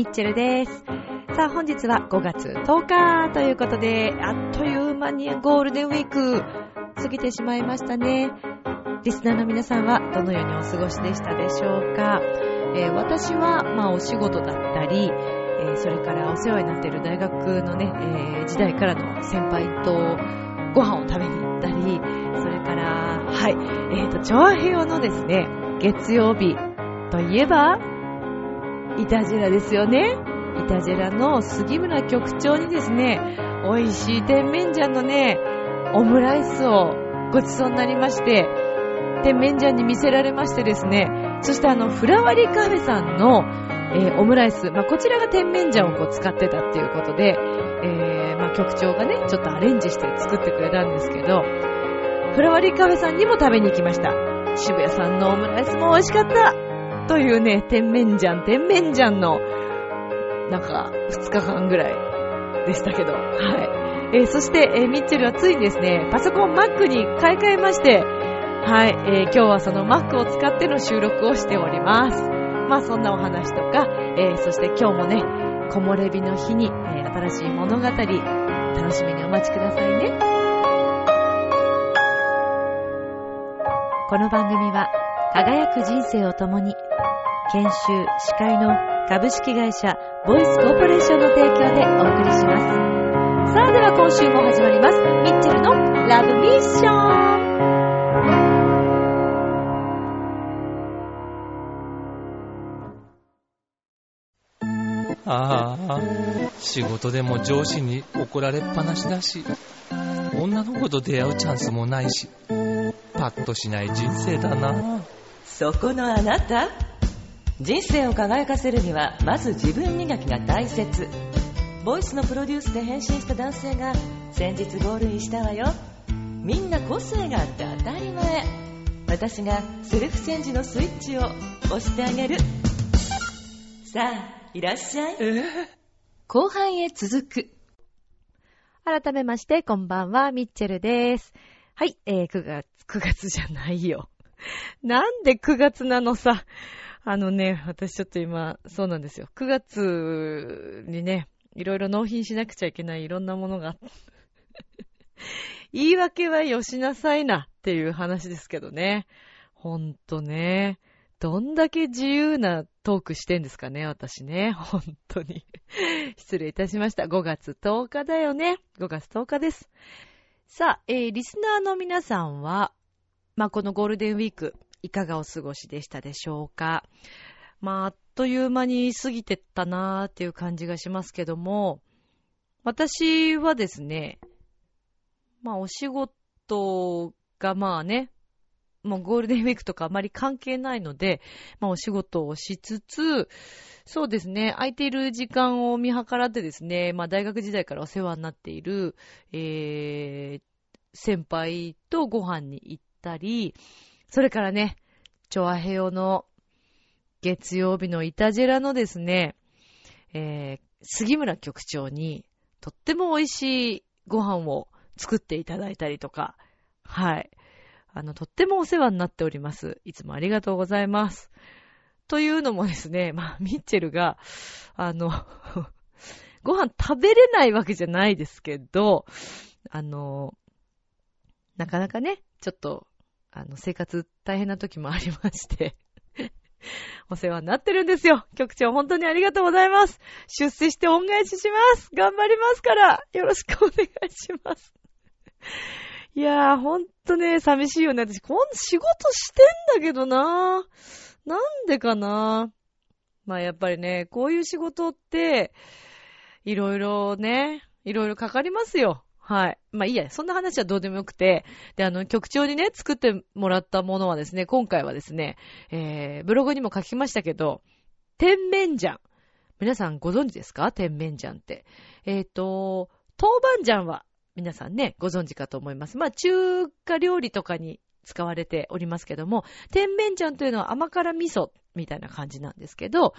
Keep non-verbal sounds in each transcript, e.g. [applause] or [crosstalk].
ミッチェルです。さあ、本日は5月10日ということで、あっという間にゴールデンウィーク過ぎてしまいましたね。リスナーの皆さんはどのようにお過ごしでしたでしょうか、えー私は、まあ、お仕事だったり、えーそれからお世話になっている大学のね、えー時代からの先輩とご飯を食べに行ったり、それから、はい、えっ、と、調和平和のですね、月曜日といえば、イタジェラですよね。イタジェラの杉村局長にですね、美味しい甜麺醤のね、オムライスをごちそうになりまして、甜麺醤に見せられましてですね、そしてあの、フラワリカフェさんの、えーオムライス、まあ、こちらが甜麺醤をこう使ってたっていうことで、えーまあ、局長がね、ちょっとアレンジして作ってくれたんですけど、フラワリカフェさんにも食べに行きました。渋谷さんのオムライスも美味しかったというね、甜麺醤、甜麺醤の、なんか、2日間ぐらいでしたけど、はい。えーそして、えーミッチェルはついにですね、パソコン Mac に買い替えまして、はい、えー今日はその Mac を使っての収録をしております。まあそんなお話とか、えそして今日もね、木漏れ日の日に、え新しい物語、楽しみにお待ちくださいね。この番組は、輝く人生を共に、研修、司会の株式会社ボイスコーポレーションの提供でお送りします。さあでは今週も始まります。ミッチェルのラブミッション。ああ、仕事でも上司に怒られっぱなしだし、女の子と出会うチャンスもないし、パッとしない人生だな。そこのあなた人生を輝かせるにはまず自分磨きが大切ボイスのプロデュースで変身した男性が先日ゴールインしたわよみんな個性があって当たり前私がセルフチェンジのスイッチを押してあげるさあいらっしゃいえ [laughs] 後半へ続く改めまして、こんばんは、ミッチェルです。はい、えー、9月、9月じゃないよ。[laughs] なんで9月なのさ。あのね、私ちょっと今、そうなんですよ。9月にね、いろいろ納品しなくちゃいけないいろんなものが。[laughs] 言い訳はよしなさいなっていう話ですけどね。ほんとね。どんだけ自由なトークしてんですかね、私ね。本当に。失礼いたしました。5月10日だよね。5月10日です。さあ、えー、リスナーの皆さんは、まあ、このゴールデンウィーク、いかがお過ごしでしたでしょうか？まあ、あっという間に過ぎてったなーっていう感じがしますけども、私はですね、まあ、お仕事がまあね、もうゴールデンウィークとかあまり関係ないので、まあお仕事をしつつ、そうですね、空いている時間を見計らってですね、まあ大学時代からお世話になっている、えー、先輩とご飯に行ったり、それからね、チョアヘヨの月曜日のイタジェラのですね、えー、杉村局長にとっても美味しいご飯を作っていただいたりとか、はい。あの、とってもお世話になっております。いつもありがとうございます。というのもですね、まあ、ミッチェルが、あの、[laughs] ご飯食べれないわけじゃないですけど、あの、なかなかね、ちょっと、あの、生活大変な時もありまして、[laughs] お世話になってるんですよ。局長、本当にありがとうございます。出世して恩返しします。頑張りますから、よろしくお願いします。[laughs] いやー、ほんとね、寂しいよね。私、こん仕事してんだけどななんでかなまあやっぱりね、こういう仕事って、いろいろね、いろいろかかりますよ。はい。まあいいや、そんな話はどうでもよくて、で、あの、局長にね、作ってもらったものはですね、今回はですね、えー、ブログにも書きましたけど、甜麺醤。皆さんご存知ですか？甜麺醤って。えっ、と、豆板醤は皆さんね、ご存知かと思います。まあ、中華料理とかに使われておりますけども、甜麺醤というのは甘辛味噌みたいな感じなんですけど、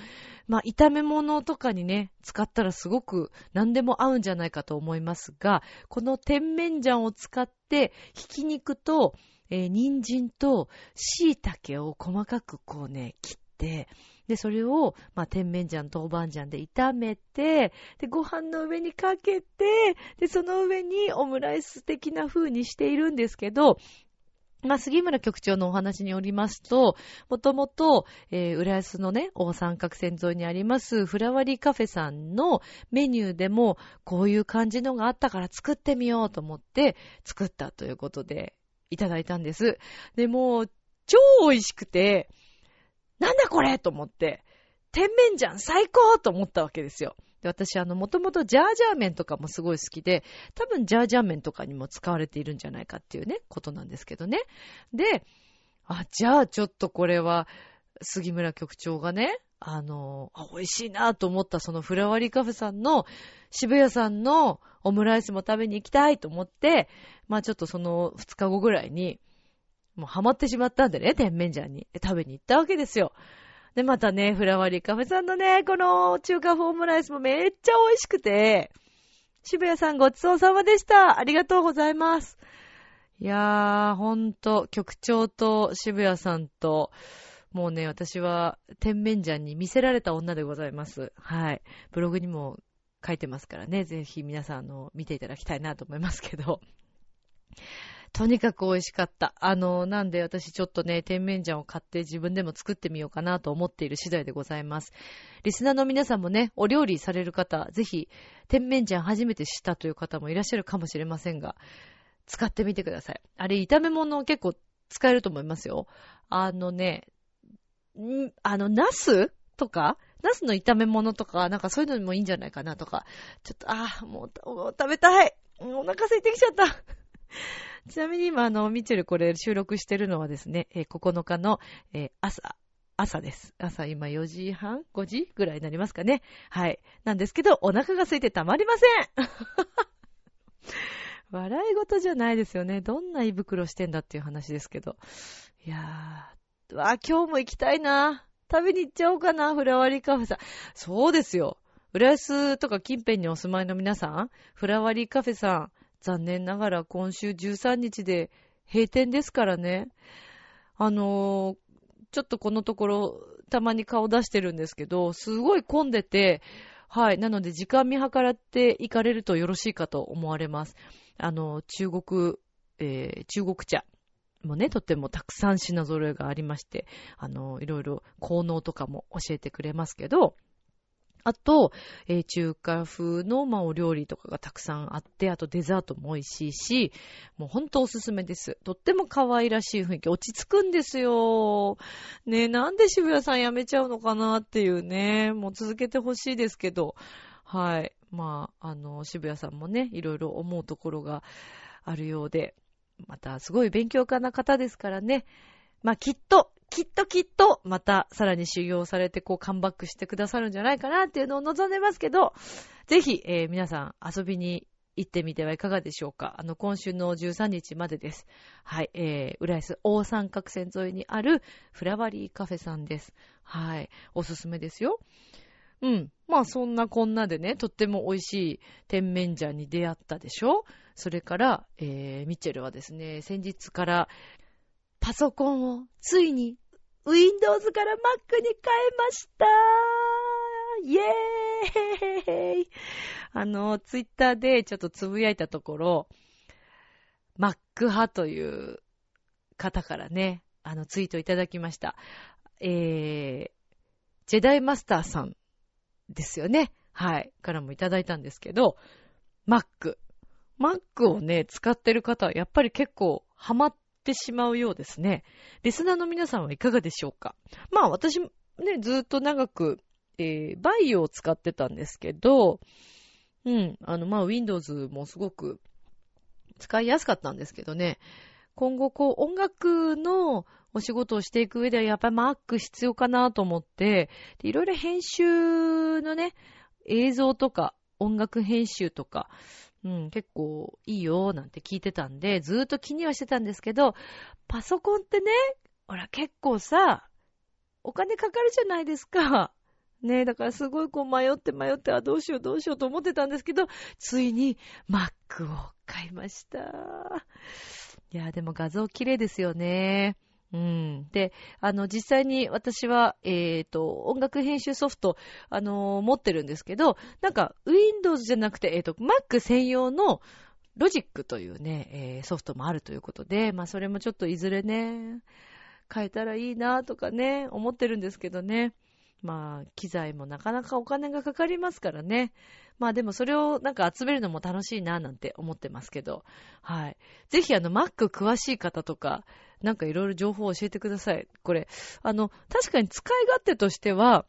まあ、炒め物とかにね、使ったらすごく何でも合うんじゃないかと思いますが、この甜麺醤を使って、ひき肉と、えー、人参と椎茸を細かくこうね、切って、で、それを、まあ、甜麺醤、豆板醤で炒めて、で、ご飯の上にかけて、で、その上にオムライス的な風にしているんですけど、まあ、杉村局長のお話によりますと、もともと、えー、浦安のね、大三角線沿いにあります、フラワリーカフェさんのメニューでも、こういう感じのがあったから作ってみようと思って作ったということで、いただいたんです。で、も超美味しくて、なんだこれと思って、甜麺醤最高と思ったわけですよ。で、私、あの、もともとジャージャー麺とかもすごい好きで、多分ジャージャー麺とかにも使われているんじゃないかっていうね、ことなんですけどね。で、あ、じゃあちょっとこれは、杉村局長がね、あの、あ、美味しいなと思ったそのフラワーリーカフェさんの渋谷さんのオムライスも食べに行きたいと思って、まあちょっとその2日後ぐらいに、もうハマってしまったんでね、甜麺醤に。食べに行ったわけですよ。で、またね、フラワーリーカフェさんのね、この中華フォームライスもめっちゃ美味しくて、渋谷さんごちそうさまでした。ありがとうございます。いやー、ほんと、局長と渋谷さんと、もうね、私は、天面醤に見せられた女でございます。はい。ブログにも書いてますからね、ぜひ皆さん、あの、見ていただきたいなと思いますけど。とにかく美味しかった。あの、なんで私ちょっとね、甜麺醤を買って自分でも作ってみようかなと思っている次第でございます。リスナーの皆さんもね、お料理される方、ぜひ、甜麺醤初めて知ったという方もいらっしゃるかもしれませんが、使ってみてください。あれ、炒め物結構使えると思いますよ。あのね、んあの、ナスとかナスの炒め物とか、なんかそういうのにもいいんじゃないかなとか。ちょっと、ああ、もう、食べたい。お腹空いてきちゃった。ちなみに今、あの、ミチェルこれ収録してるのはですね、えー、9日の、えー、朝、朝です。朝今4時半 ?5 時ぐらいになりますかね。はい。なんですけど、お腹が空いてたまりません [laughs] 笑い事じゃないですよね。どんな胃袋してんだっていう話ですけど。いやー、わ今日も行きたいな。食べに行っちゃおうかな、フラワーリーカフェさん。そうですよ。浦安とか近辺にお住まいの皆さん、フラワーリーカフェさん、残念ながら今週13日で閉店ですからね。あの、ちょっとこのところたまに顔出してるんですけど、すごい混んでて、はい。なので時間見計らって行かれるとよろしいかと思われます。あの、中国、えー、中国茶もね、とってもたくさん品揃えがありまして、あの、いろいろ効能とかも教えてくれますけど、あと、えー、中華風の、まあ、お料理とかがたくさんあって、あとデザートも美味しいし、もうほんとおすすめです。とっても可愛らしい雰囲気、落ち着くんですよ。ねなんで渋谷さん辞めちゃうのかなっていうね、もう続けてほしいですけど、はい。まあ、あの、渋谷さんもね、いろいろ思うところがあるようで、またすごい勉強家な方ですからね、まあ、きっと、きっときっと、またさらに修行されて、こう、カムバックしてくださるんじゃないかなっていうのを望んでますけど、ぜひ、えー、皆さん遊びに行ってみてはいかがでしょうか。あの、今週の13日までです。はい、えー、浦安大三角線沿いにあるフラワリーカフェさんです。はい、おすすめですよ。うん。まあそんなこんなでね、とっても美味しい甜麺醤に出会ったでしょそれから、えー、ミッチェルはですね、先日からパソコンをついに Windows から Mac に変えましたイェーイあの、ツイッターでちょっとつぶやいたところ、Mac 派という方からね、あの、ツイートいただきました。えー、ジェダイマスターさんですよね。はい。からもいただいたんですけど、Mac。Mac をね、使ってる方はやっぱり結構ハマってしまうようですね。リスナーの皆さんはいかがでしょうか？まあ私ね、ずっと長く、えー、バイオを使ってたんですけど、うん、あの、まあ Windows もすごく使いやすかったんですけどね、今後こう音楽のお仕事をしていく上ではやっぱり Mac 必要かなと思って、いろいろ編集のね、映像とか音楽編集とか、うん、結構いいよ、なんて聞いてたんで、ずーっと気にはしてたんですけど、パソコンってね、ほら結構さ、お金かかるじゃないですか。[laughs] ねえだからすごいこう迷って迷って、あ、どうしようどうしようと思ってたんですけど、ついに Mac を買いました。いや、でも画像綺麗ですよね。うん。で、あの、実際に私は、えっ、ー、と、音楽編集ソフト、あのー、持ってるんですけど、なんか、Windows じゃなくて、えっ、ー、と、Mac 専用のロジックというね、えー、ソフトもあるということで、まあ、それもちょっといずれね、変えたらいいなとかね、思ってるんですけどね。まあ、機材もなかなかお金がかかりますからね。まあでもそれをなんか集めるのも楽しいななんて思ってますけど。はい。ぜひあの Mac 詳しい方とか、なんかいろいろ情報を教えてください。これ、あの、確かに使い勝手としては、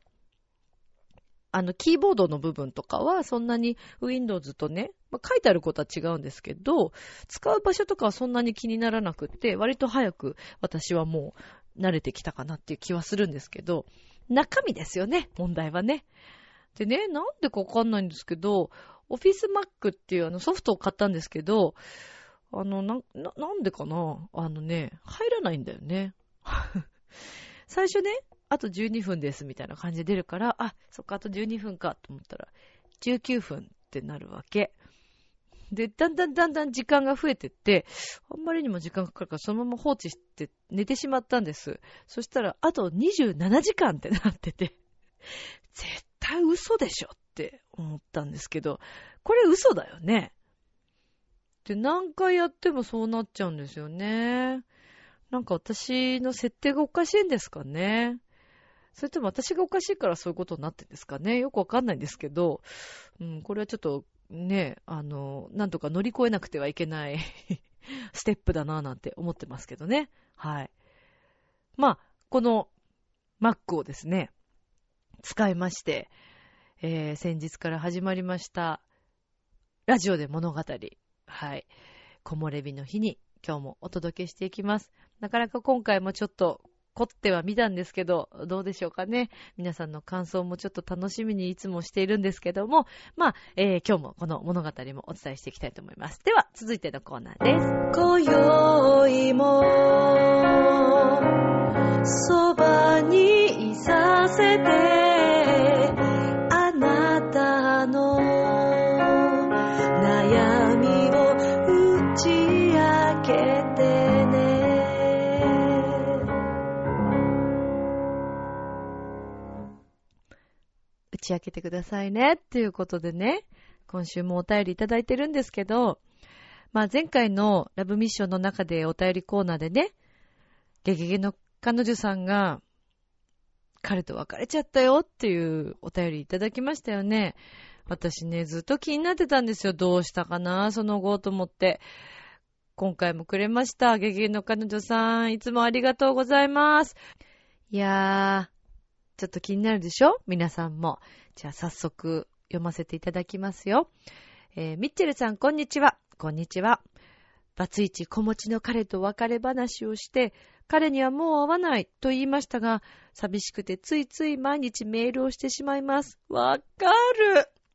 あの、キーボードの部分とかはそんなに Windows とね、まあ、書いてあることは違うんですけど、使う場所とかはそんなに気にならなくって、割と早く私はもう慣れてきたかなっていう気はするんですけど、中身ですよね、問題はね。でね、なんでかわかんないんですけど、Office Mac っていうあのソフトを買ったんですけど、あの、な、な、なんでかな？あのね、入らないんだよね。[laughs] 最初ね、あと12分ですみたいな感じで出るから、あ、そっか、あと12分かと思ったら、19分ってなるわけ。で、だんだんだんだん時間が増えてって、あんまりにも時間かかるからそのまま放置して寝てしまったんです。そしたら、あと27時間ってなってて、[laughs] 絶対嘘でしょって思ったんですけど、これ嘘だよね。で、何回やってもそうなっちゃうんですよね。なんか私の設定がおかしいんですかね。それとも私がおかしいからそういうことになってんですかね。よくわかんないんですけど、うん、これはちょっとね、あの、なんとか乗り越えなくてはいけない [laughs] ステップだなぁなんて思ってますけどね。はい。まあ、この Mac をですね、使いまして、えー、先日から始まりました、ラジオで物語。はい。木漏れ日の日に今日もお届けしていきます。なかなか今回もちょっと凝っては見たんですけど、どうでしょうかね。皆さんの感想もちょっと楽しみにいつもしているんですけども、まあ、えー、今日もこの物語もお伝えしていきたいと思います。では、続いてのコーナーです。今宵も、そばにいさせて、ち明けてくださいね。っていうことでね、今週もお便りいただいてるんですけど、まあ前回のラブミッションの中でお便りコーナーでね、ゲゲゲの彼女さんが、彼と別れちゃったよっていうお便りいただきましたよね。私ね、ずっと気になってたんですよ。どうしたかな、その後と思って。今回もくれました。ゲゲゲの彼女さん、いつもありがとうございます。いやー、ちょっと気になるでしょ？皆さんも。じゃあ早速読ませていただきますよ。えー、ミッチェルさん、こんにちは。こんにちは。バツイチ子持ちの彼と別れ話をして、彼にはもう会わないと言いましたが、寂しくてついつい毎日メールをしてしまいます。わか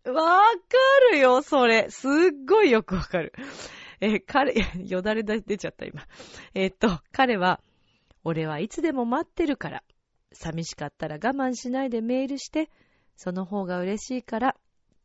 るわかるよ、それ。すっごいよくわかる。えー、彼、よだれ出ちゃった今。えー、っと、彼は、俺はいつでも待ってるから。寂しかったら我慢しないでメールして、その方が嬉しいから、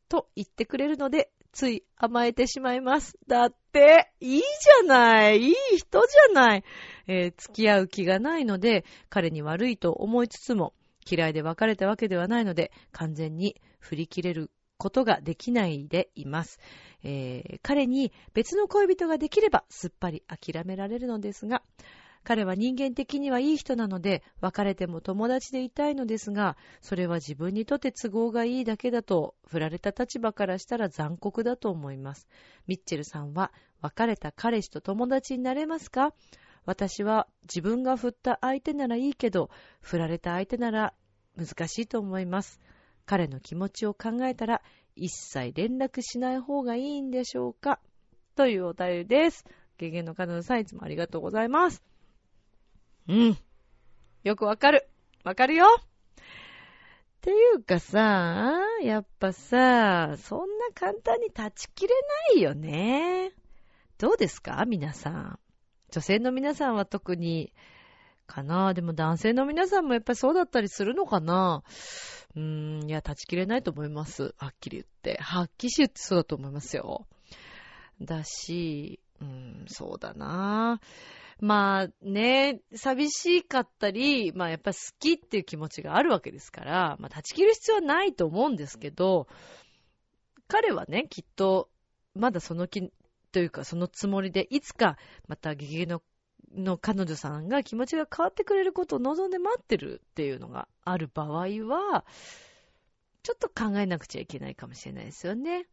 と言ってくれるので、つい甘えてしまいます。だって、いいじゃない。いい人じゃない。えー、付き合う気がないので、彼に悪いと思いつつも、嫌いで別れたわけではないので、完全に振り切れることができないでいます。えー、彼に別の恋人ができればすっぱり諦められるのですが、彼は人間的にはいい人なので、別れても友達でいたいのですが、それは自分にとって都合がいいだけだと、振られた立場からしたら残酷だと思います。ミッチェルさんは、別れた彼氏と友達になれますか？私は自分が振った相手ならいいけど、振られた相手なら難しいと思います。彼の気持ちを考えたら、一切連絡しない方がいいんでしょうか？というお便りです。ゲゲの彼女さんいつもありがとうございます。うん。よくわかる。わかるよ。っていうかさ、やっぱさ、そんな簡単に断ち切れないよね。どうですか？皆さん。女性の皆さんは特に、かな？でも男性の皆さんもやっぱりそうだったりするのかな？うーん、いや、断ち切れないと思います。はっきり言って。はっきり言ってそうだと思いますよ。だし、うーん、そうだなまあね、寂しかったり、まあやっぱ好きっていう気持ちがあるわけですから、まあ断ち切る必要はないと思うんですけど、彼はね、きっと、まだその気、というかそのつもりで、いつかまたゲゲのの彼女さんが気持ちが変わってくれることを望んで待ってるっていうのがある場合は、ちょっと考えなくちゃいけないかもしれないですよね。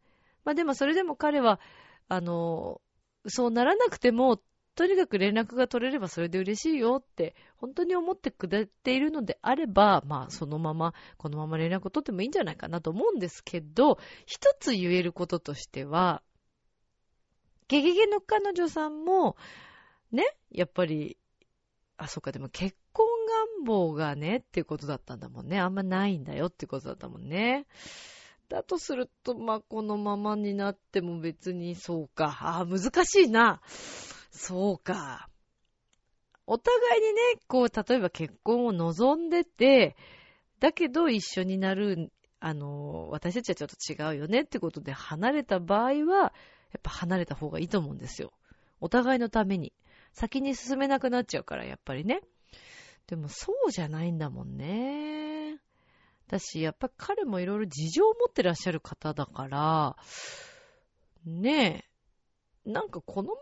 まあでもそれでも彼は、あの、そうならなくても、とにかく連絡が取れればそれで嬉しいよって、本当に思ってくれているのであれば、まあそのまま、このまま連絡を取ってもいいんじゃないかなと思うんですけど、一つ言えることとしては、ゲゲゲの彼女さんも、ね、やっぱり、あ、そっか、でも結婚願望がね、っていうことだったんだもんね。あんまないんだよってことだったもんね。だとすると、まあ、このままになっても別にそうか。あ難しいな。そうか。お互いにね、こう、例えば結婚を望んでて、だけど一緒になる、あの、私たちはちょっと違うよねってことで離れた場合は、やっぱ離れた方がいいと思うんですよ。お互いのために。先に進めなくなっちゃうから、やっぱりね。でもそうじゃないんだもんね。だし、やっぱ彼もいろいろ事情を持ってらっしゃる方だから、ねえ、なんかこのま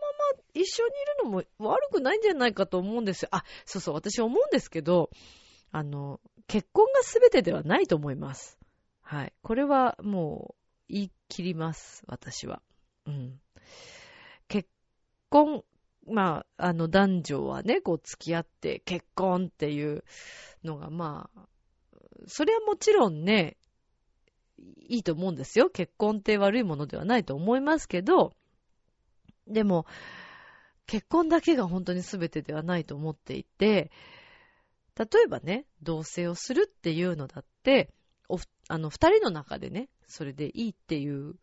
一緒にいるのも悪くないんじゃないかと思うんですよ。あ、そうそう、私思うんですけど、あの、結婚が全てではないと思います。はい。これはもう言い切ります、私は。うん。結婚、まあ、あの男女はね、こう付き合って結婚っていうのが、まあ、それはもちろんね、いいと思うんですよ。結婚って悪いものではないと思いますけど、でも、結婚だけが本当に全てではないと思っていて、例えばね、同棲をするっていうのだって、おあの、二人の中でね、それでいいっていう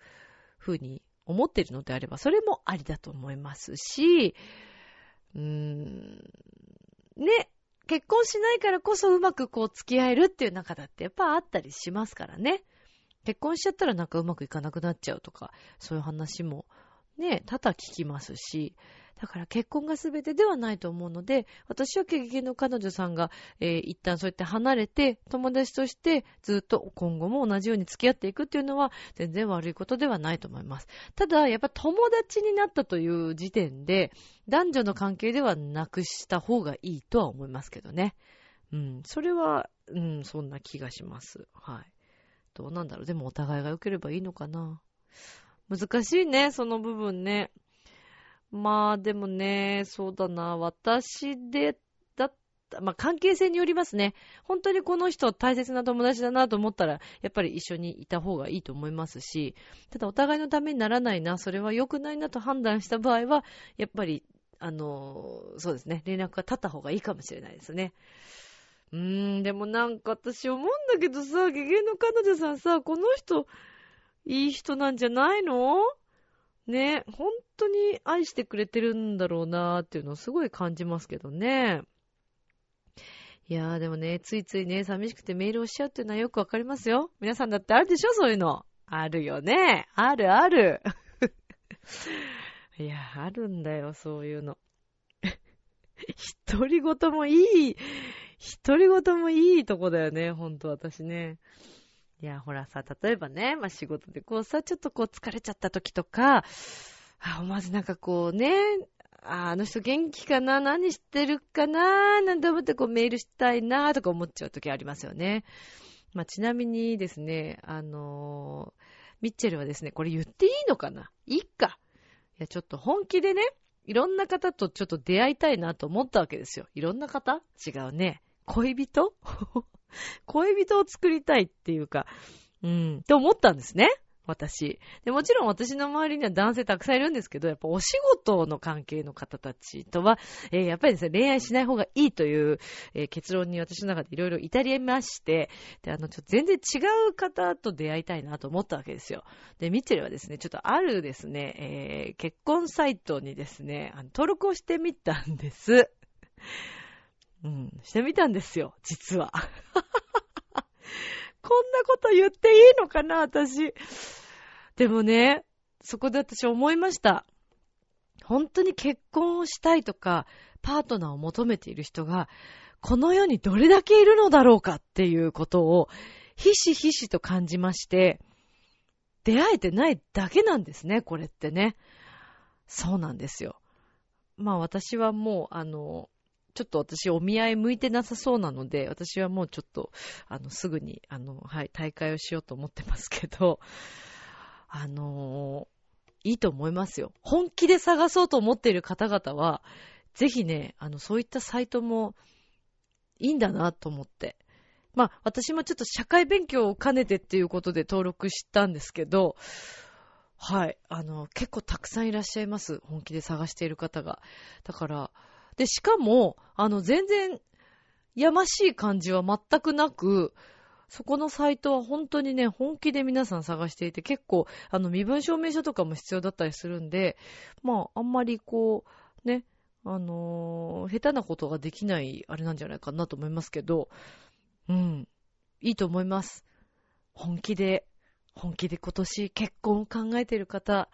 ふうに思っているのであれば、それもありだと思いますし、うーん、ね、結婚しないからこそうまくこう付き合えるっていう中だってやっぱあったりしますからね。結婚しちゃったらなんかうまくいかなくなっちゃうとか、そういう話もね、多々聞きますし、だから結婚が全てではないと思うので、私は経験の彼女さんが、えー一旦そうやって離れて、友達としてずっと今後も同じように付き合っていくっていうのは全然悪いことではないと思います。ただ、やっぱ友達になったという時点で、男女の関係ではなくした方がいいとは思いますけどね。うん、それは、うん、そんな気がします。はい。どうなんだろう。でもお互いが良ければいいのかな。難しいね、その部分ね。まあ、でもね、そうだな、私で、だった、まあ関係性によりますね。本当にこの人大切な友達だなと思ったら、やっぱり一緒にいた方がいいと思いますし、ただお互いのためにならないな、それは良くないなと判断した場合は、やっぱり、あの、そうですね、連絡が立った方がいいかもしれないですね。うーん、でもなんか私思うんだけどさ、ゲゲの彼女さんさ、この人、いい人なんじゃないの？ね、本当に愛してくれてるんだろうなーっていうのをすごい感じますけどね。いやーでもね、ついついね、寂しくてメールをしちゃうっていうのはよくわかりますよ。皆さんだってあるでしょそういうの。あるよね。あるある。[laughs] いや、あるんだよ、そういうの。[laughs] 独り言もいい、独り言もいいとこだよね、ほんと私ね。いや、ほらさ、例えばね、まあ、仕事でこうさ、ちょっとこう疲れちゃった時とか、あ、思わずなんかこうね、あの人元気かな何してるかななんて思ってこうメールしたいなとか思っちゃう時ありますよね。まあ、ちなみにですね、あのーミッチェルはですね、これ言っていいのかな？いいか。いや、ちょっと本気でね、いろんな方とちょっと出会いたいなと思ったわけですよ。いろんな方？違うね。恋人？[laughs] 恋人を作りたいっていうか、うん、って思ったんですね。私。で、もちろん私の周りには男性たくさんいるんですけど、やっぱお仕事の関係の方たちとは、えー、やっぱりですね、恋愛しない方がいいという、えー、結論に私の中でいろいろ至りまして、で、あの、ちょっと全然違う方と出会いたいなと思ったわけですよ。で、ミッチェルはですね、ちょっとあるですね、えー、結婚サイトにですね、あの登録をしてみたんです。うん、してみたんですよ、実は。[laughs] こんなこと言っていいのかな、私。でもね、そこで私思いました。本当に結婚をしたいとか、パートナーを求めている人が、この世にどれだけいるのだろうかっていうことを、ひしひしと感じまして、出会えてないだけなんですね、これってね。そうなんですよ。まあ私はもう、あの、ちょっと私お見合い向いてなさそうなので、私はもうちょっと、あの、すぐに、あの、はい、大会をしようと思ってますけど、[laughs] あのー、いいと思いますよ。本気で探そうと思っている方々は、ぜひね、あの、そういったサイトもいいんだなと思って。まあ、私もちょっと社会勉強を兼ねてっていうことで登録したんですけど、はい、あの、結構たくさんいらっしゃいます。本気で探している方が。だから、で、しかも、あの、全然、やましい感じは全くなく、そこのサイトは本当にね、本気で皆さん探していて、結構、あの、身分証明書とかも必要だったりするんで、まあ、あんまりこう、ね、あのー、下手なことができない、あれなんじゃないかなと思いますけど、うん、いいと思います。本気で、本気で今年結婚を考えている方、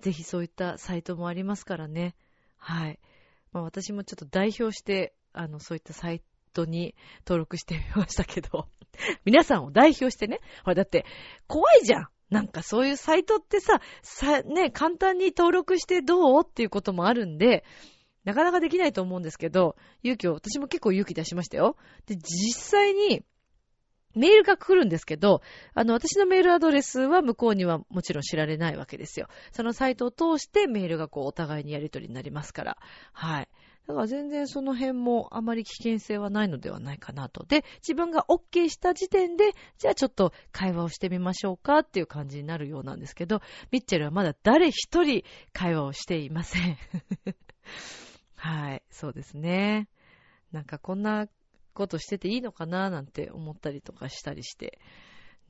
ぜひそういったサイトもありますからね。はい。まあ私もちょっと代表して、あの、そういったサイトに登録してみましたけど、[laughs] 皆さんを代表してね、ほらだって怖いじゃん。なんかそういうサイトってさ、さ、ね、簡単に登録してどうっていうこともあるんで、なかなかできないと思うんですけど、勇気を、私も結構勇気出しましたよ。で、実際に、メールが来るんですけど、あの、私のメールアドレスは向こうにはもちろん知られないわけですよ。そのサイトを通してメールがこう、お互いにやり取りになりますから。はい。だから全然その辺もあまり危険性はないのではないかなと。で、自分が OK した時点で、じゃあちょっと会話をしてみましょうかっていう感じになるようなんですけど、ミッチェルはまだ誰一人会話をしていません。[laughs] はい、そうですね。なんかこんなことしてていいのかななんて思ったりとかしたりして。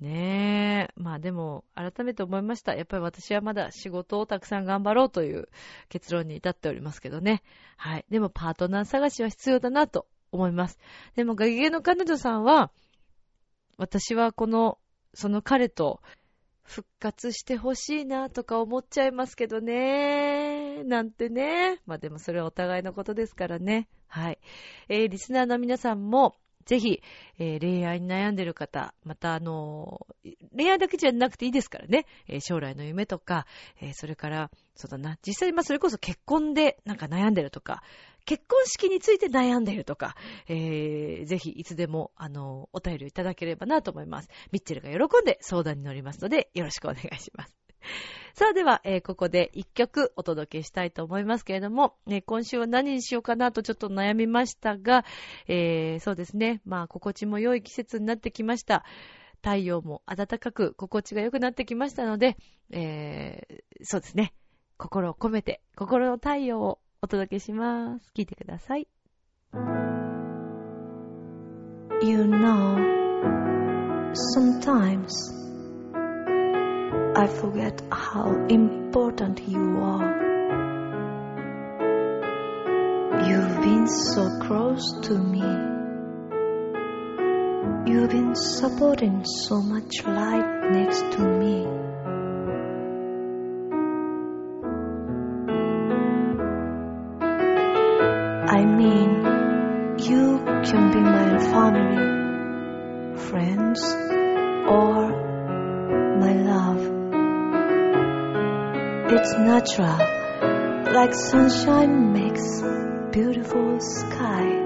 ねえ。まあでも、改めて思いました。やっぱり私はまだ仕事をたくさん頑張ろうという結論に至っておりますけどね。はい。でもパートナー探しは必要だなと思います。でも、ガゲゲの彼女さんは、私はこの、その彼と復活してほしいなとか思っちゃいますけどね。なんてね。まあでもそれはお互いのことですからね。はい。えー、リスナーの皆さんも、ぜひ、えー、恋愛に悩んでる方、またあのー、恋愛だけじゃなくていいですからね、えー、将来の夢とか、えそれから、そうだな、実際、まあ、それこそ結婚でなんか悩んでるとか、結婚式について悩んでるとか、えぜひいつでも、あのお便りをいただければなと思います。ミッチェルが喜んで相談に乗りますので、よろしくお願いします。さあでは、えー、ここで一曲お届けしたいと思いますけれども、ね、今週は何にしようかなとちょっと悩みましたが、えー、そうですね、まあ、心地も良い季節になってきました。太陽も暖かく、心地が良くなってきましたので、えー、そうですね、心を込めて、心の太陽をお届けします。聞いてください。You know, sometimes I forget how important you are. You've been so close to me. You've been supporting so much light next to me. I mean, you can be my family, friends, It's natural, like sunshine makes beautiful sky.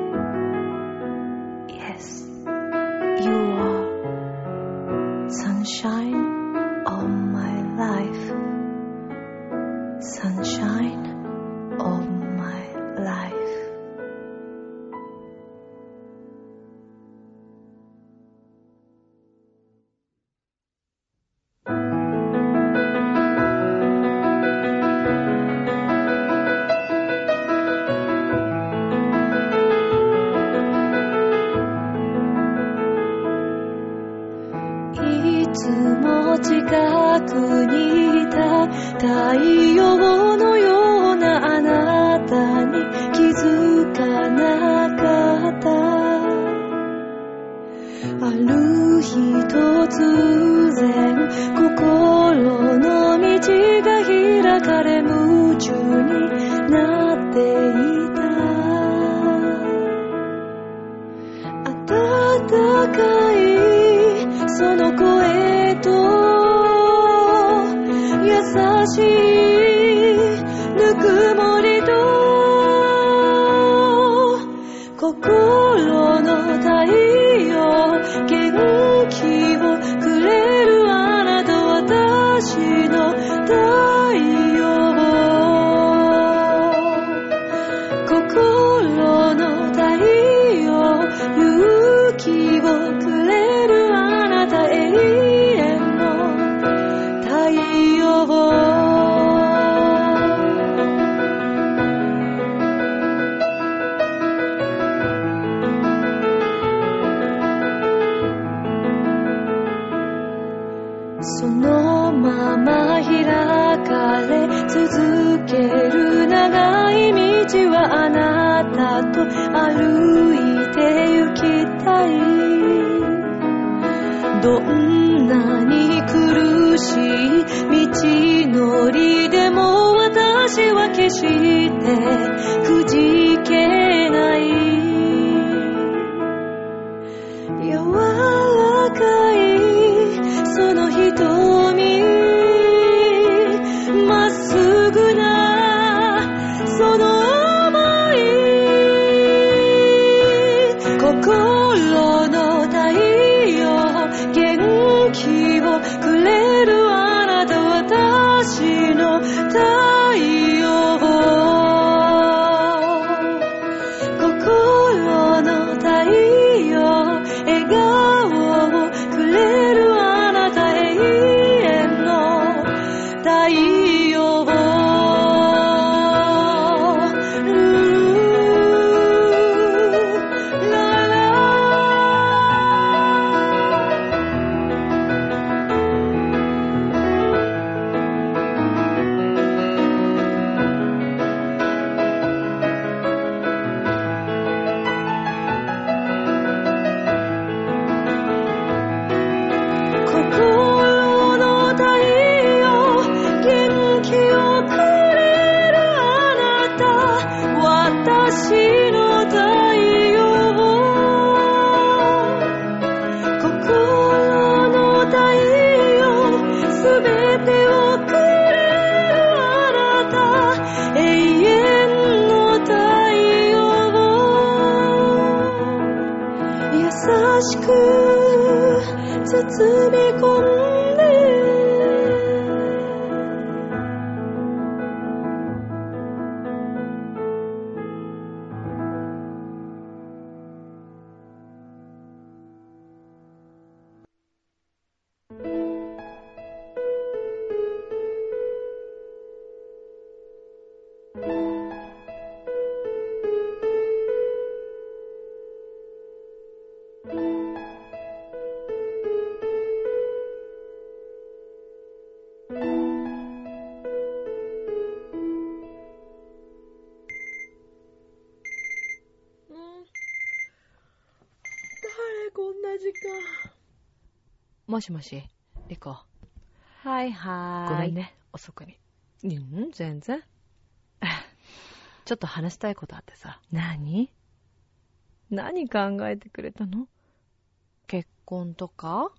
んなに苦しい道のりでも私は決してくじけない。しく包み込んでもしもし、リコ。はいはーいごめんね、遅くに。うん、全然？[laughs] ちょっと話したいことあってさ。何？何考えてくれたの？結婚とか？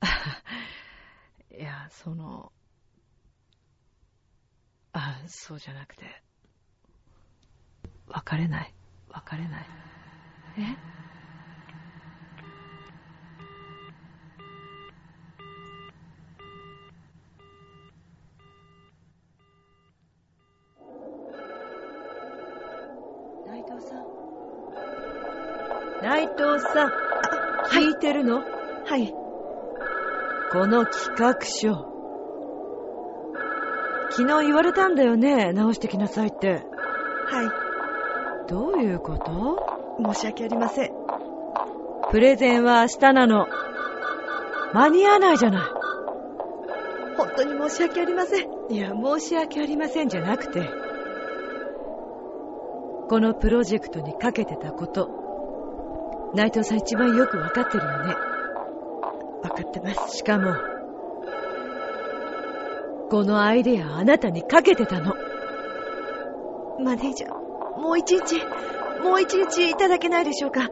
[laughs] いや、その、あ、そうじゃなくて、別れない。別れない。え？藤さん、聞いてるの？はい。この企画書。昨日言われたんだよね、直してきなさいって。はどういうこと？い申し訳ありません。プレゼンは明日なの。間に合わないじゃない。本当に申し訳ありません。いや、申し訳ありませんじゃなくて、このプロジェクトにかけてたこと、内藤さん一番よくわかってるよね。分かってますしかも、このアイデアあなたにかけてたの。マネージャーもう一日もう一日いただけないでしょうか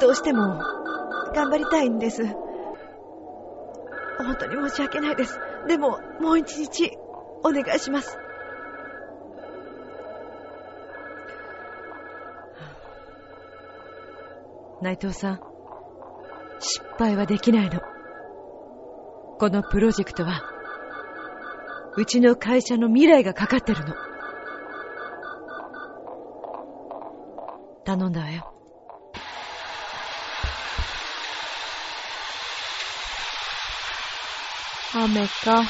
どうしても頑張りたいんです本当に申し訳ないですでも、もう一日、お願いします。内藤さん、失敗はできないの。このプロジェクトは、うちの会社の未来がかかってるの。頼んだわよ。雨か。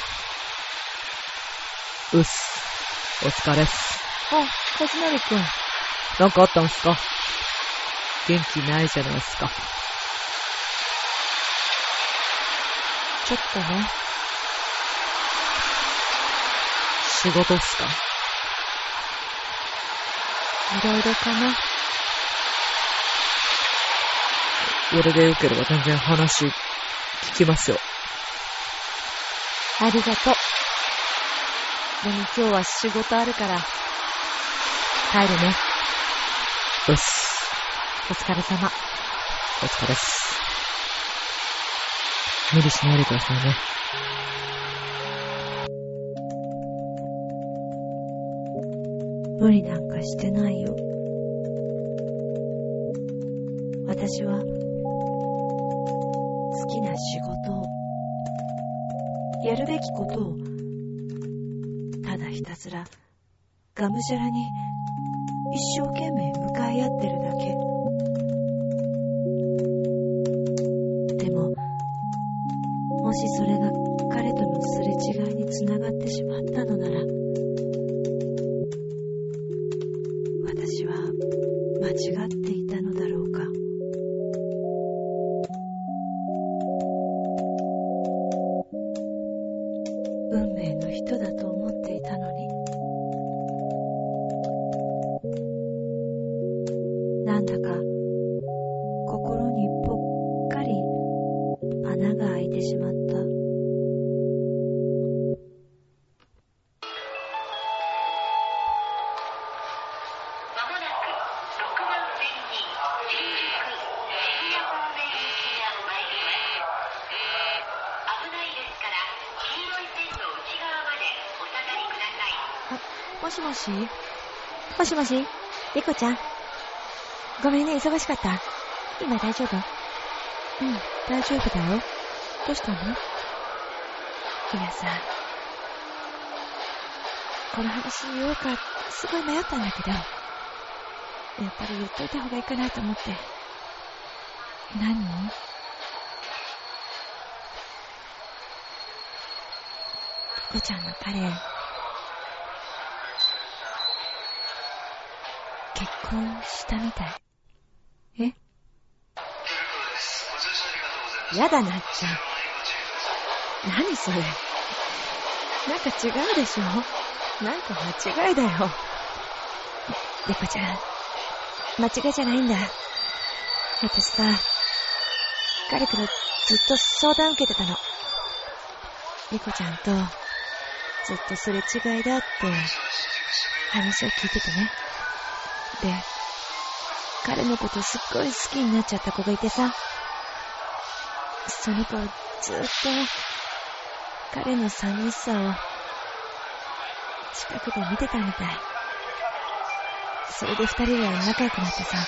うっす。お疲れっす。あ、かずなりくん。なんかあったんすか？元気ないじゃないですか。ちょっとね。仕事っすかいろいろかな。俺でよければ全然話聞きますよ。ありがとう。でも今日は仕事あるから、帰るね。うっす。お疲れ様。お疲れっす。無理しないでくださいね。無理なんかしてないよ。私は、好きな仕事を、やるべきことを、ただひたすら、がむしゃらに、一生懸命向かい合ってるだけ。しそれもしもし？もしもし？リコちゃん？ごめんね、忙しかった。今大丈夫？うん、大丈夫だよ。どうしたの？いやさ、この話言おうか、すごい迷ったんだけど、やっぱり言っといた方がいいかなと思って。何リコちゃんの彼、結婚したみたい。え？やだなっちゃん。何それ？なんか違うでしょ？なんか間違いだよ。リコちゃん、間違いじゃないんだ。私さ、彼からずっと相談受けてたの。リコちゃんと、ずっとすれ違いだって、話を聞いててね。で、彼のことすっごい好きになっちゃった子がいてさ、その子ずっと、彼の寂しさを、近くで見てたみたい。それで二人は仲良くなってさ。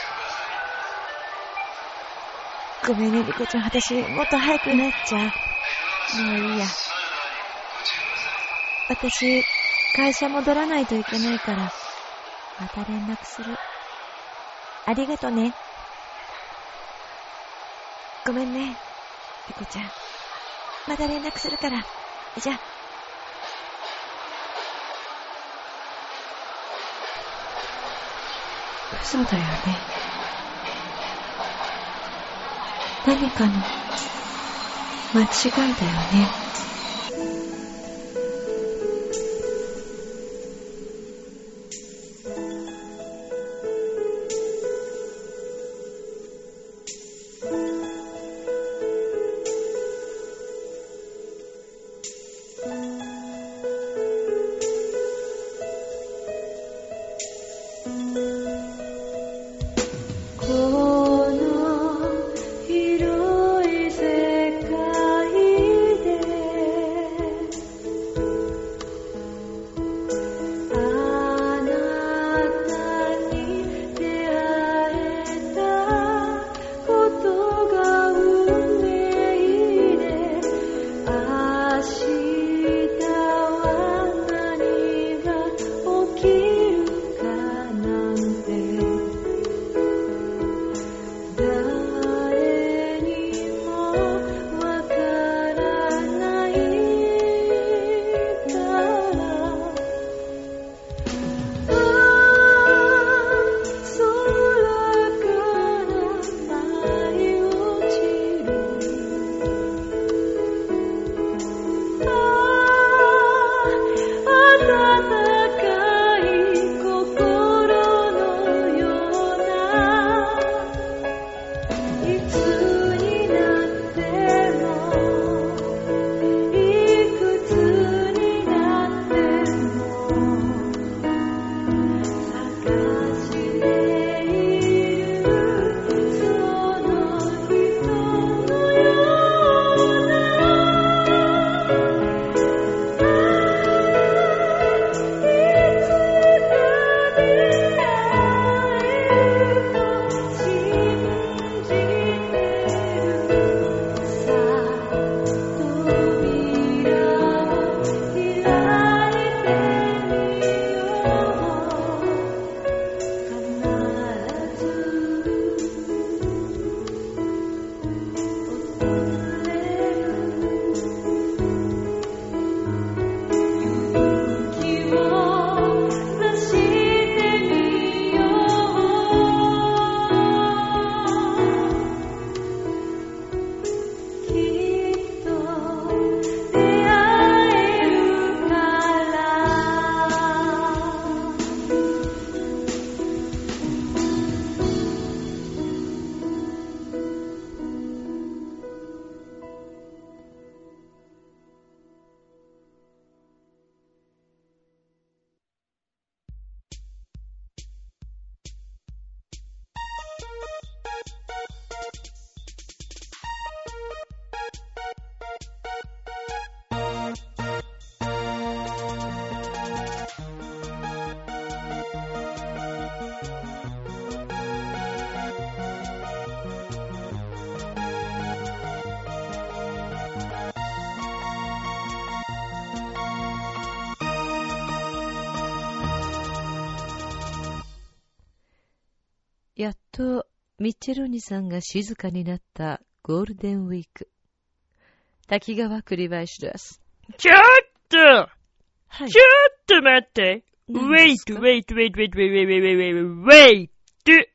ごめんね、リコちゃん。私、もっと早くなっちゃう。もういいや。私、会社戻らないといけないから、また連絡する。ありがとね。ごめんね、リコちゃん。また連絡するから。じゃあ。嘘だよね。何かの間違いだよね。とミッチェロニさんが静かになったゴールデンウィーク。滝川栗林です。ちょっとはいちょっと待って何 !wait, wait, wait, wait, wait, wait, wait, wait, wait!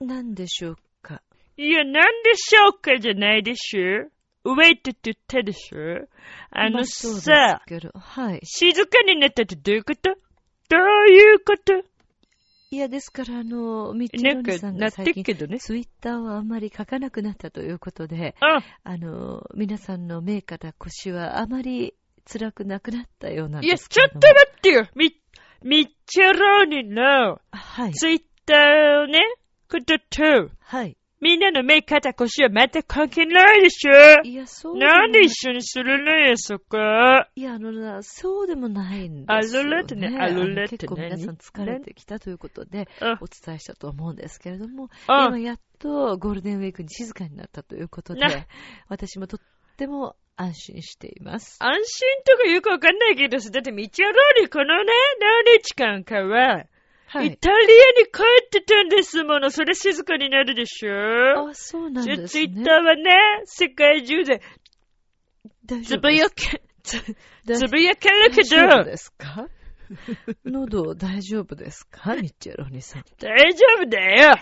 何でしょうか？いや、なんでしょうかじゃないでしょ ?wait って言ったでしょあのさ、はい。静かになったってどういうこと？どういうこと？いや、ですから、あの、ミッチェロニさんが最近、けどね。ツイッターをあんまり書かなくなったということで、あ、あの、皆さんの目から腰はあまり辛くなくなったようなんいや、ですちょっと待ってよミミッチェローニのはい。ツイッターをね、ことと、はい。みんなの目、肩、腰は全く関係ないでしょ。いや、そうなんでも一緒にするのよ、そこ。いや、あのな、そうでもないんあですよ、ね。ルレットねあルレット結構皆さん何疲れてきたということで、あお伝えしたと思うんですけれども、あ今やっとゴールデンウィークに静かになったということでな、私もとっても安心しています。安心とかよくわかんないけどさ、だってミッチェローニこのね、何日間かは、はい。イタリアに帰ってたんですもの。それ静かになるでしょ？あ、そうなんですね。ツイッターはね、世界中で大つぶやけ、つぶやけるけ大丈夫ど、ですか？[laughs] 喉大丈夫ですか？ミッチェロニさん。大丈夫だよ。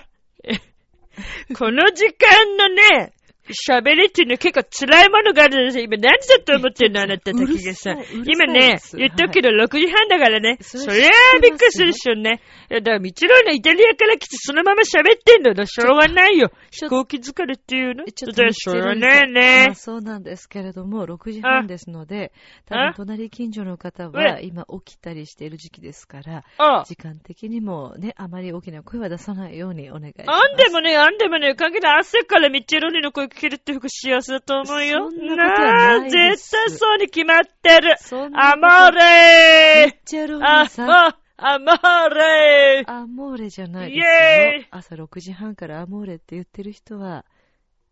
この時間のね、喋りっていうのは結構辛いものがあるんですよ。今何だと思ってんのあなた滝がさ今ね言っとくけど6時半だからね。そりゃあびっくりするでしょうね。いや、だから、みちろんのイタリアから来てそのまま喋ってんのだ。しょうがないよ。飛行機疲れっていうの？ちょっとしょうがないねまあ。そうなんですけれども、6時半ですので、多分あ隣近所の方うは今起きたりしている時期ですから、あ時間的にもね、あまり大きな声は出さないようにお願いします。あんでもね、あんでもね、関係ない。朝からミッチェロニの声聞けるって服幸せだと思うよ。そんなことはないです絶対そうに決まってる。そんなアモーミレッチェローさん。あ、アモーレーアモーレじゃないですェーイよ。朝6時半からアモーレって言ってる人は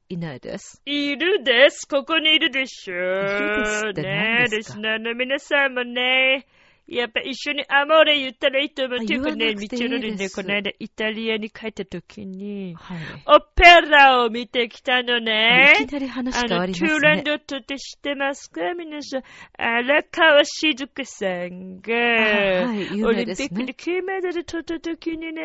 いないです。いるです。ここにいるでしょ。いるですって何ねえ、リスナーの皆さんもね、やっぱ一緒にアモーレ言ったらいいと思う。ていうかね、言わなくていいミッチェロニね、この間イタリアに帰った時に、はい。オペラを見てきたのね。いきなり話あの、変わりますトゥーランね。ドットって知ってますか皆さん。荒川静香さんが、はい有オリンピックで金メダル取った時にね、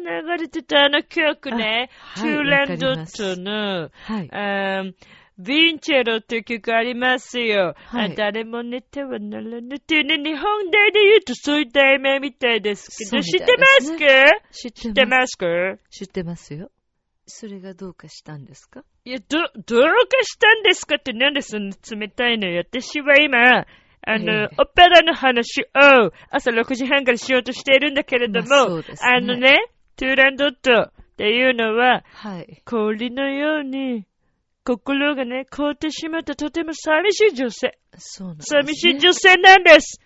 流れてたあの曲ね、あはいトゥーランドットの、はい。ヴィンチェロっていう曲ありますよ。はいあ誰も寝てはならぬっていうね、日本題で言うとそういう題名みたいですけど、そうみたい知ってまですか？知っててま。ますすか？知ってますよ。それがどうかしたんですか？いや、ど、どうかしたんですかってなんでそんな冷たいのよ。私は今、あの、ええオペラの話を朝6時半からしようとしているんだけれども、まあねあのね、トゥーランドットっていうのは、はい。氷のように、心がね、凍ってしまったとても寂しい女性。そうなんです、ね。寂しい女性なんです。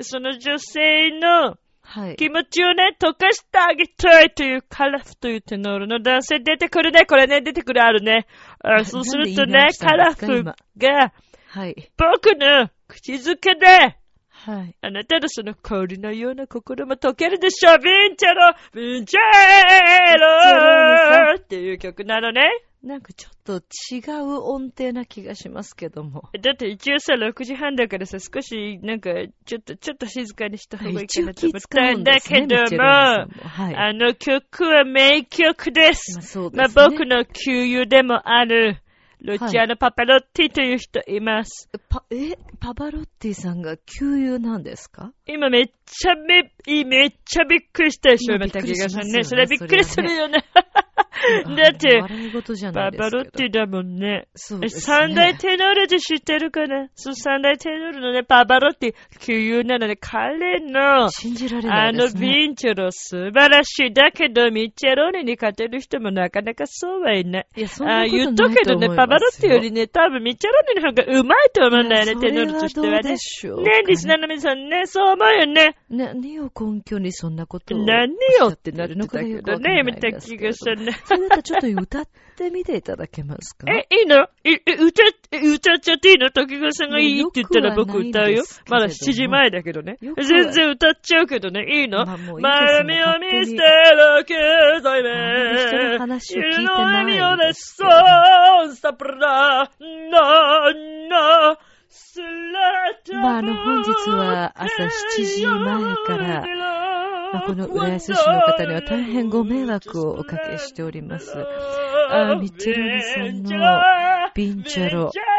その女性のはい。気持ちをね、溶かしてあげたいというカラフというテノールの男性出てくるね。これね、出てくるあるね。あなそうするとねカラフがはい。僕の口づけで、はい。あなたのその氷のような心も溶けるでしょう。ヴィンチェロ、ヴィンチェロっていう曲なのね。なんかちょっと違う音程な気がしますけども。だって一応さ、6時半だからさ、少し、なんか、ちょっと、ちょっと静かにした方がいいかなと思ったんだ。けども、もはい。あの曲は名曲です。まあそうまあ。僕の旧友でもある、ルチアノ・パパロッティという人います。パ、え、パパロッティさんが旧友なんですか？今めっちゃめ、めっちゃびっくりしたでしょ、今竹川さんね。それびっくりするよね。[laughs] あだって、パパ。ロッティだもんね。そうですね。三大テノールで知ってるかな？そう、三大テノールのね、パパロッティ、旧友なので、彼の、信じられなあのいね。ヴィンチェロ素晴らしい。だけど、ミッチェローニに勝てる人もなかなかそうはいない。いや、そんなあことない言っとくけどね、パパロッティよ。りね、ね、多分ミッチェローニの方がうまいと思うんだよね、テノールとしてはね。ね、リスナーの皆さんね、そう思うよね。何を根拠にそんなことを何よってなるのかど。ね、やめた気がするね。それだちょっと歌ってみていただけますか？え、いいの？いえ歌っ、え歌っちゃっていいの？滝川さんがいいって言ったら僕歌うよ。まだ7時前だけどね。全然歌っちゃうけどね。いいの前見を見捨てる経済面。人の話を聞いてないまああの本日は朝7時前からまあこの浦安市の方には大変ご迷惑をおかけしております。あミッチェロニさんのビンチェロ、えー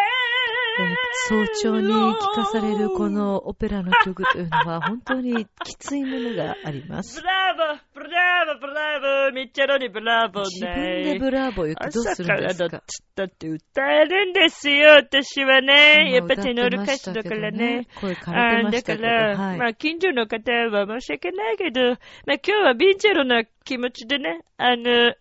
早朝に聞かされるこのオペラの曲というのは本当にきついものがありますブ。ラボーブラボーブラボーミッチェロニブラボーね。自分でブラボー言ってどうするんですか？朝からだっつったって歌えるんですよ、私はね。やっぱ今テノール歌手だからね。声枯れてましたけど、あだから、はい。まあ、近所の方は申し訳ないけど、まあ、今日はビンチェロな気持ちでね、あの、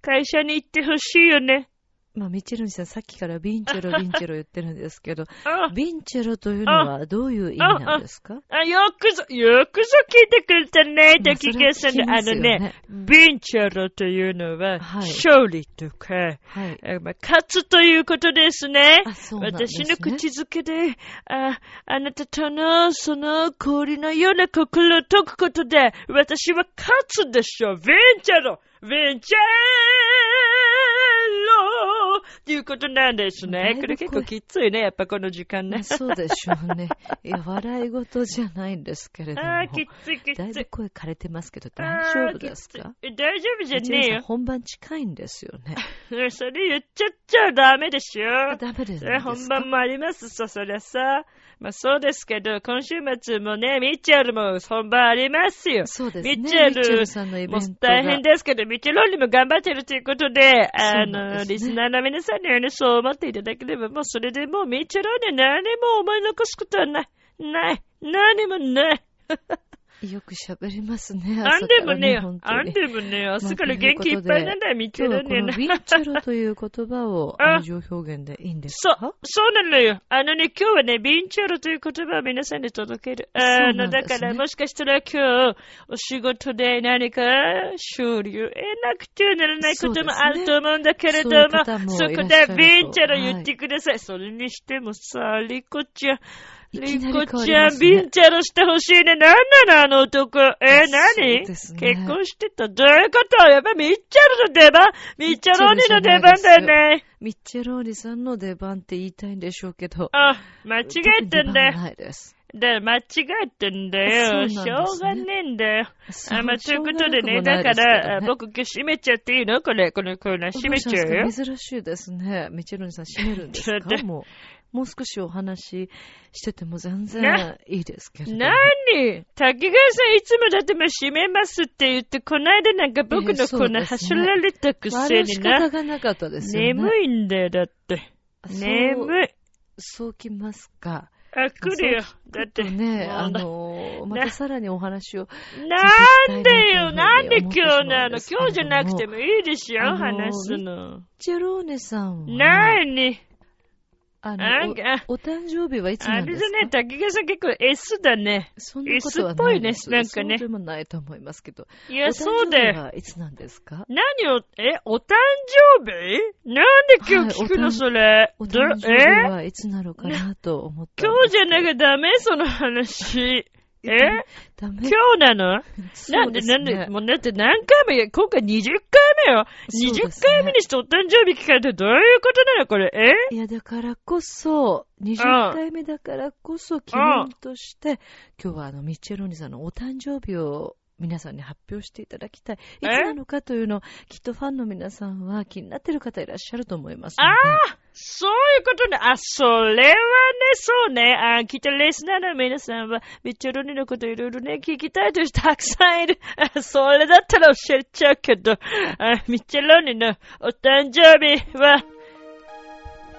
会社に行ってほしいよね。まあ、ミッチェロニさんさっきからビンチェロ、ビンチェロ言ってるんですけど、[laughs] あ、ビンチェロというのはどういう意味なんですか？あよくぞ、よくぞ聞いてくれたね、まあ滝川さんあのねね、ビンチェロというのは、はい勝利とか、はい。えまあ、勝つということですね。すね。私の口づけで、あ、あなたとのその氷のような心を解くことで、私は勝つでしょう。ヴィンチェロヴィンチェロっていうことなんですね。これ結構きついね、やっぱこの時間ねまあ。そうでしょうね。いや、笑い事じゃないんですけれども。あー、きついきだいぶつい。声枯れてますけど、大丈夫ですか？大丈夫じゃねえよ。本番近いんですよね。[laughs] それ言っちゃっちゃダメでしょ。ダメです本番もありますさ、そりゃさ。まあそうですけど、今週末もね、ミッチェルも本番ありますよ。そうですね。ミッチェルミッチェルさんのイベもうントが。大変ですけど、ミッチェロにも頑張ってるということで、あの、ねリスナーの皆さんにはね、そう思っていただければ、もうそれでもうミッチェロには何も思い残すことはない。ない。何もない。[laughs] よく喋りますね。あんでもね朝から、本当あんにでもね、明日から元気いっぱいなんだよ、ミッチェロにはなのビンチェロという言葉をあ愛情表現でいいんですそうか、そうなのよ。あのね、今日はね、ビンチョロという言葉を皆さんに届ける。あの、ねだからもしかしたら今日、お仕事で何か勝利を得なくてはならないこともあると思うんだけれども、そねそこでビンチョロ言ってください。それにしてもさ、リコちゃん、リコちゃん、ビンチャロしてほしいね。なんなのあの男。え、何、そうですね結婚してたどういうこと？やっぱミッチャロの出番ミッチャローニの出番だよね。ミッチェローニさんの出番って言いたいんでしょうけど。あ、間違えてんだよいです。で、間違えてんだよ。しょうがねえんだよ。あ、まあ、ということでね、だから、僕今日閉めちゃっていいの？これ、このコーナー閉めちゃうよ珍しいですね。ミッチェローニさん閉めるんですか？もう。もう少しお話ししてても全然いいですけれども。なに？滝川さんいつもだってもう閉めますって言って、こないだなんか僕のコーナー走られたくあせになれ仕方。がなかったですよね。眠いんだよ、だって。眠い。そうきますか。あ、来るよ。だって。ね、あのー、またさらにお話を。なんでよ、ななんんで今日なの今日じゃなくてもいいでしょ話すの。チェローネさんは、なーに？あのお、お誕生日はいつあなんですか？れだね、滝川さん結構 S だね。そんなことは S っぽいねなんかねそうでもないと思いますけど。いや、そうだよ。いつなんですか？何を、え、お誕生日？なんで今日聞くの、はいそれ。おど誕生日えはいつなのかなと思ったん [laughs] 今日じゃなきゃダメ？その話。え？ダメ。今日なの？なんで、なんで、もうだって何回もや、今回20回目よ。20そうですね回目にしてお誕生日聞かれてどういうことなのこれ？え？いや、だからこそ、20回目だからこそ、記念として、今日はあの、ミッチェローニさんのお誕生日を皆さんに発表していただきたい。いつえなのかというのを、きっとファンの皆さんは気になってる方いらっしゃると思いますのあで。あそういうことね。あ、それはね、そうね。あ、きっとレスナーの皆さんは、ミッチェロニのこといろいろね、聞きたいという人たくさんいる。あそれだったら教えちゃうけど、あミッチェロニのお誕生日は、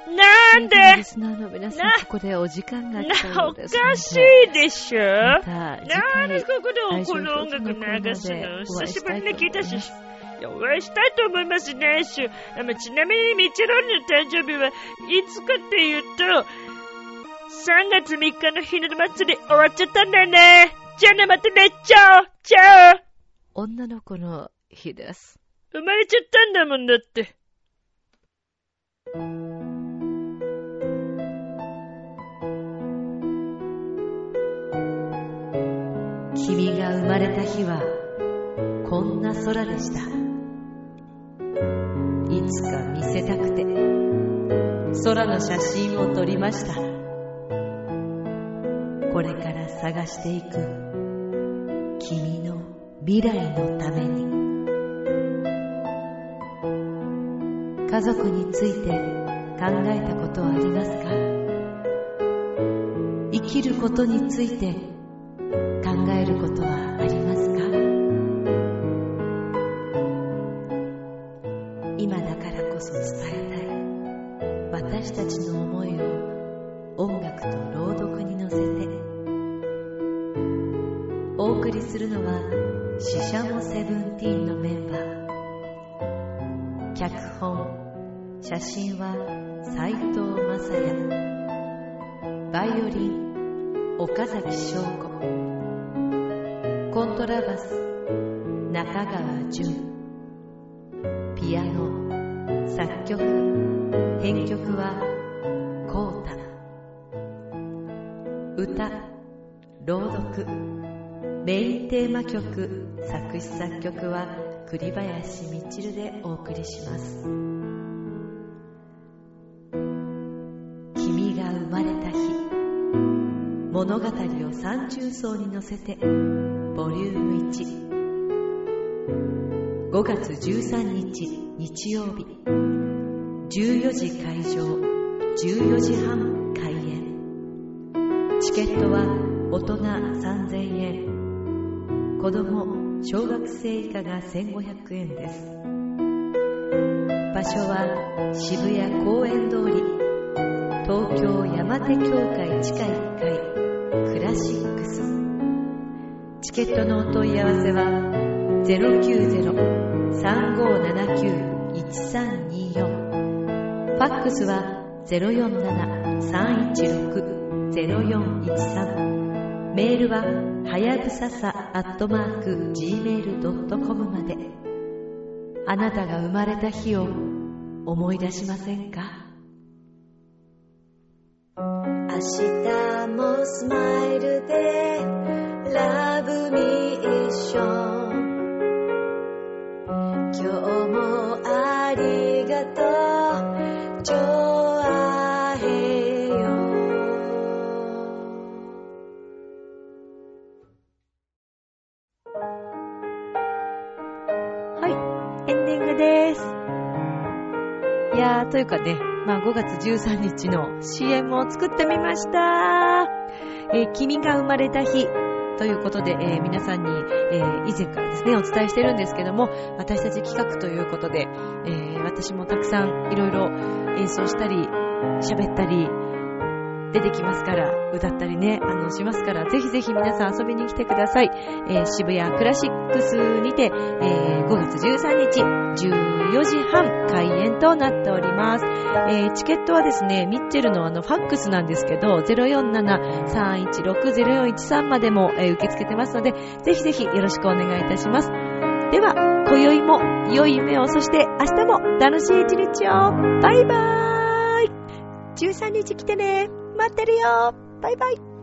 なんで？リスナーの皆さん、なここでお時間が来たですので。かしいでしょ？なんで回、ここでこの音楽流すの久しぶりに聞いたし、お会いしたいと思いますね、しゅちなみに、ミッチェロニの誕生日はいつかっていうと、3月3日の日の祭り終わっちゃったんだよね。じゃあね、またね、チャオチャ女の子の日です。オ生まれちゃったんだもんだって。君が生まれた日はこんな空でした。いつか見せたくて空の写真を撮りました。これから探していく君の未来のために。家族について考えたことはありますか？生きることについて考えることはありますか？今だからこそ伝えたい。私たちの思いを音楽と朗読に乗せて。お送りするのはシシャモセブンティーンのメンバー。脚本写真は斉藤正也。バイオリン岡崎翔子。コントラバス。中川淳。ピアノ。作曲。編曲はコータ歌。朗読。メインテーマ曲。作詞作曲は栗林みちるでお送りします。君が生まれた日。物語を三重奏に乗せて。ボリューム15月13日日曜日。14時会場。14時半開演。チケットは大人3000円。子供小学生以下が1500円です。場所は渋谷公園通り。東京山手協会地下1階。クラシックスチケットのお問い合わせは090-3579-1324ファックスは047-316-0413メールははやぶささアットマーク Gmail.com まで。あなたが生まれた日を思い出しませんか？日もスマイルでラブミーション。今日もありがとう。ジョアヘヨはい、エンディングです。いやー、というかね、まあ5月13日の CM を作ってみました。えー君が生まれた日ということで、えー皆さんに、えー以前からですね、お伝えしてるんですけども、私たち企画ということで、え私もたくさんいろいろ演奏したり、喋ったり、出てきますから、歌ったりね、あの、しますから、ぜひぜひ皆さん遊びに来てください。えー渋谷クラシックスにて、えー5月13日、14時半開演となっております。えーチケットはですね、ミッチェルのあの、ファックスなんですけど、047-316-0413までも、えー受け付けてますので、ぜひぜひよろしくお願いいたします。では、今宵も良い夢を、そして明日も楽しい一日を。バイバーイ !13 日来てね待ってるよ。バイバイ。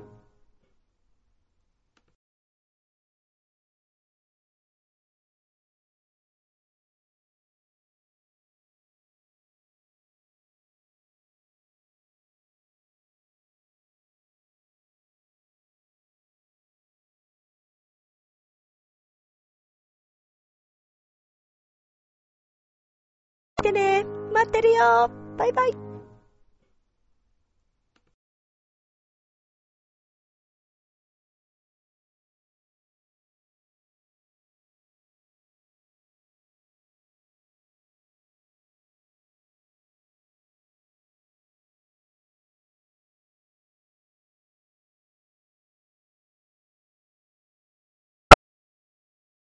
てね。待ってるよ。バイバイ。